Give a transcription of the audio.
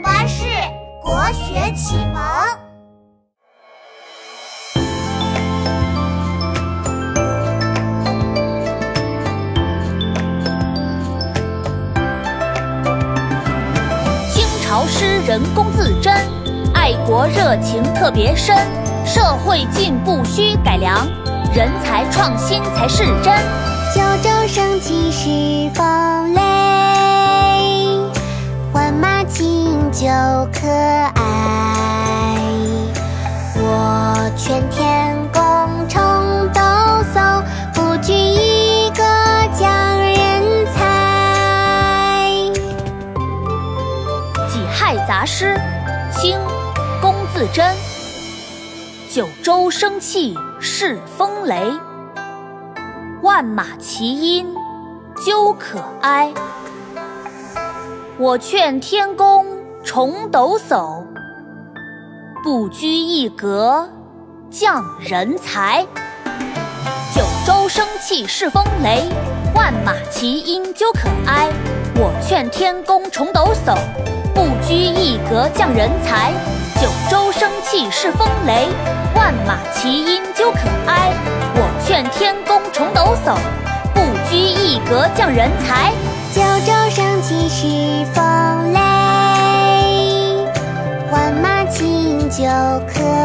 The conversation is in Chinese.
巴士国学启蒙。清朝诗人龚自珍，爱国热情特别深。社会进步需改良，人才创新才是真。九州生气是风雷，就可爱。我劝天公重抖擞，不拘一格降人才。《己亥杂诗》清·龚自珍。九州生气恃风雷，万马齐喑究可哀。我劝天公重抖擞，不拘一格降人才。九州生气是风雷，万马齐喑究可哀。我劝天公重抖擞，不拘一格降人才。九州生气是风雷，万马齐喑究可哀。我劝天公重抖擞，不拘一格降人才。九州生气是风。就可